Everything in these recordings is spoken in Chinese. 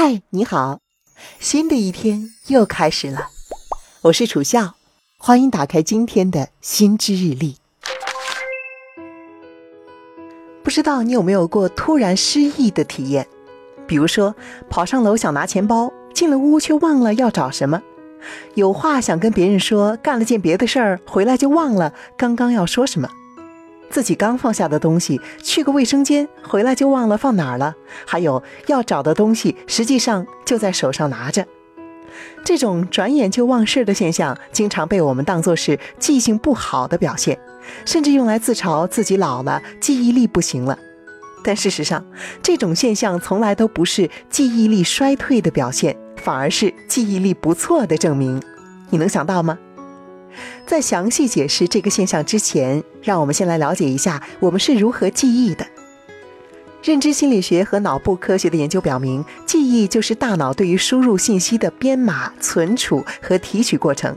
嗨，你好，新的一天又开始了。我是楚笑，欢迎打开今天的新知日历。不知道你有没有过突然失忆的体验？比如说，跑上楼想拿钱包，进了屋却忘了要找什么；有话想跟别人说，干了件别的事儿，回来就忘了刚刚要说什么。自己刚放下的东西，去个卫生间，回来就忘了放哪儿了。还有要找的东西，实际上就在手上拿着。这种转眼就忘事的现象，经常被我们当作是记性不好的表现，甚至用来自嘲自己老了，记忆力不行了。但事实上，这种现象从来都不是记忆力衰退的表现，反而是记忆力不错的证明。你能想到吗？在详细解释这个现象之前，让我们先来了解一下我们是如何记忆的。认知心理学和脑部科学的研究表明，记忆就是大脑对于输入信息的编码、存储和提取过程。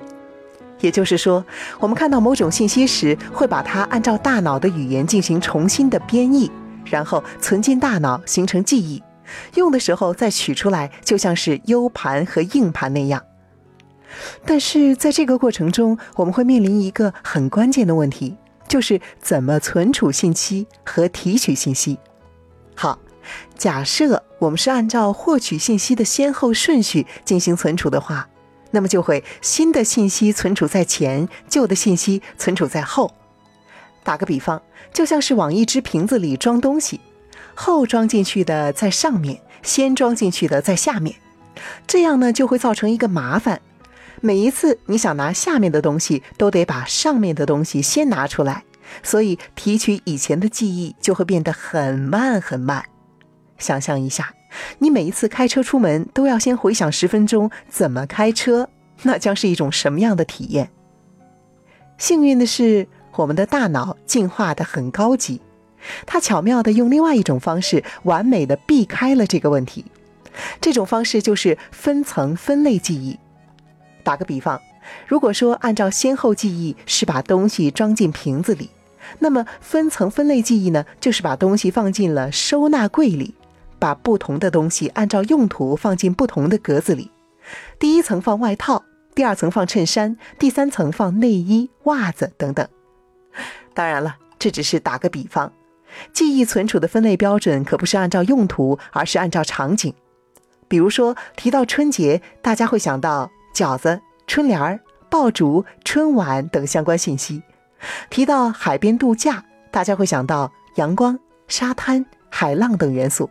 也就是说，我们看到某种信息时，会把它按照大脑的语言进行重新的编译，然后存进大脑形成记忆，用的时候再取出来，就像是 U 盘和硬盘那样。但是在这个过程中，我们会面临一个很关键的问题，就是怎么存储信息和提取信息。好，假设我们是按照获取信息的先后顺序进行存储的话，那么就会新的信息存储在前，旧的信息存储在后。打个比方，就像是往一只瓶子里装东西，后装进去的在上面，先装进去的在下面，这样呢就会造成一个麻烦。每一次你想拿下面的东西，都得把上面的东西先拿出来，所以提取以前的记忆就会变得很慢很慢。想象一下，你每一次开车出门都要先回想十分钟怎么开车，那将是一种什么样的体验？幸运的是，我们的大脑进化的很高级，它巧妙的用另外一种方式，完美的避开了这个问题。这种方式就是分层分类记忆。打个比方，如果说按照先后记忆是把东西装进瓶子里，那么分层分类记忆呢，就是把东西放进了收纳柜里，把不同的东西按照用途放进不同的格子里。第一层放外套，第二层放衬衫，第三层放内衣、袜子等等。当然了，这只是打个比方，记忆存储的分类标准可不是按照用途，而是按照场景。比如说提到春节，大家会想到。饺子、春联儿、爆竹、春晚等相关信息。提到海边度假，大家会想到阳光、沙滩、海浪等元素。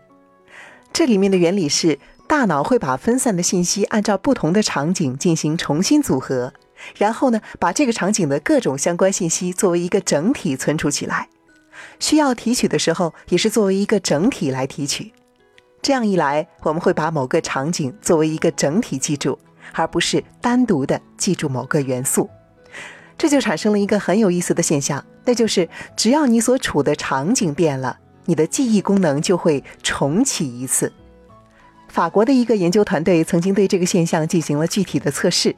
这里面的原理是，大脑会把分散的信息按照不同的场景进行重新组合，然后呢，把这个场景的各种相关信息作为一个整体存储起来。需要提取的时候，也是作为一个整体来提取。这样一来，我们会把某个场景作为一个整体记住。而不是单独的记住某个元素，这就产生了一个很有意思的现象，那就是只要你所处的场景变了，你的记忆功能就会重启一次。法国的一个研究团队曾经对这个现象进行了具体的测试，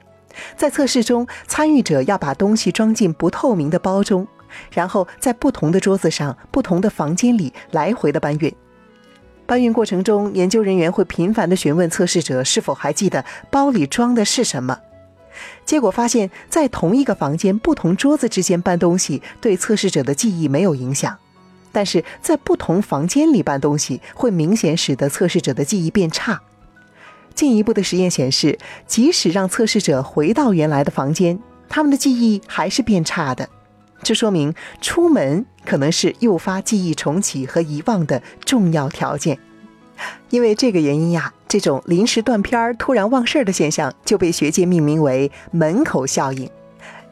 在测试中，参与者要把东西装进不透明的包中，然后在不同的桌子上、不同的房间里来回的搬运。搬运过程中，研究人员会频繁地询问测试者是否还记得包里装的是什么。结果发现，在同一个房间、不同桌子之间搬东西，对测试者的记忆没有影响；但是在不同房间里搬东西，会明显使得测试者的记忆变差。进一步的实验显示，即使让测试者回到原来的房间，他们的记忆还是变差的。这说明出门可能是诱发记忆重启和遗忘的重要条件。因为这个原因呀，这种临时断片儿、突然忘事儿的现象就被学界命名为“门口效应”，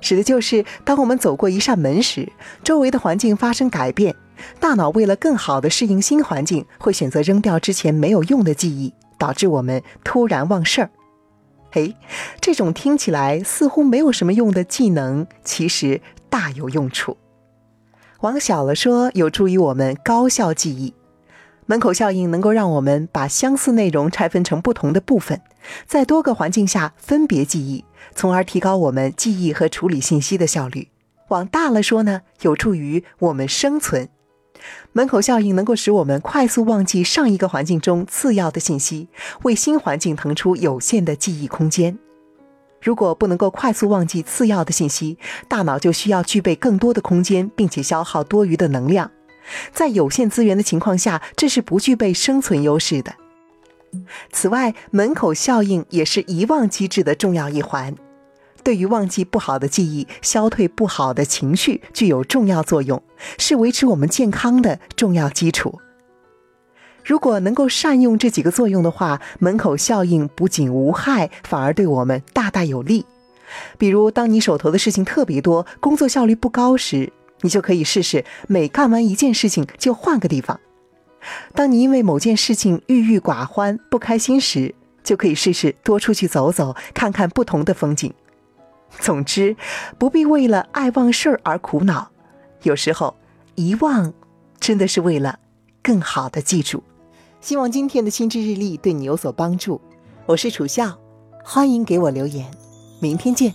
指的就是当我们走过一扇门时，周围的环境发生改变，大脑为了更好地适应新环境，会选择扔掉之前没有用的记忆，导致我们突然忘事儿。嘿，这种听起来似乎没有什么用的技能，其实。大有用处。往小了说，有助于我们高效记忆。门口效应能够让我们把相似内容拆分成不同的部分，在多个环境下分别记忆，从而提高我们记忆和处理信息的效率。往大了说呢，有助于我们生存。门口效应能够使我们快速忘记上一个环境中次要的信息，为新环境腾出有限的记忆空间。如果不能够快速忘记次要的信息，大脑就需要具备更多的空间，并且消耗多余的能量。在有限资源的情况下，这是不具备生存优势的。此外，门口效应也是遗忘机制的重要一环。对于忘记不好的记忆、消退不好的情绪，具有重要作用，是维持我们健康的重要基础。如果能够善用这几个作用的话，门口效应不仅无害，反而对我们大大有利。比如，当你手头的事情特别多，工作效率不高时，你就可以试试每干完一件事情就换个地方；当你因为某件事情郁郁寡欢、不开心时，就可以试试多出去走走，看看不同的风景。总之，不必为了爱忘事儿而苦恼。有时候，遗忘真的是为了更好的记住。希望今天的心之日历对你有所帮助。我是楚笑，欢迎给我留言。明天见。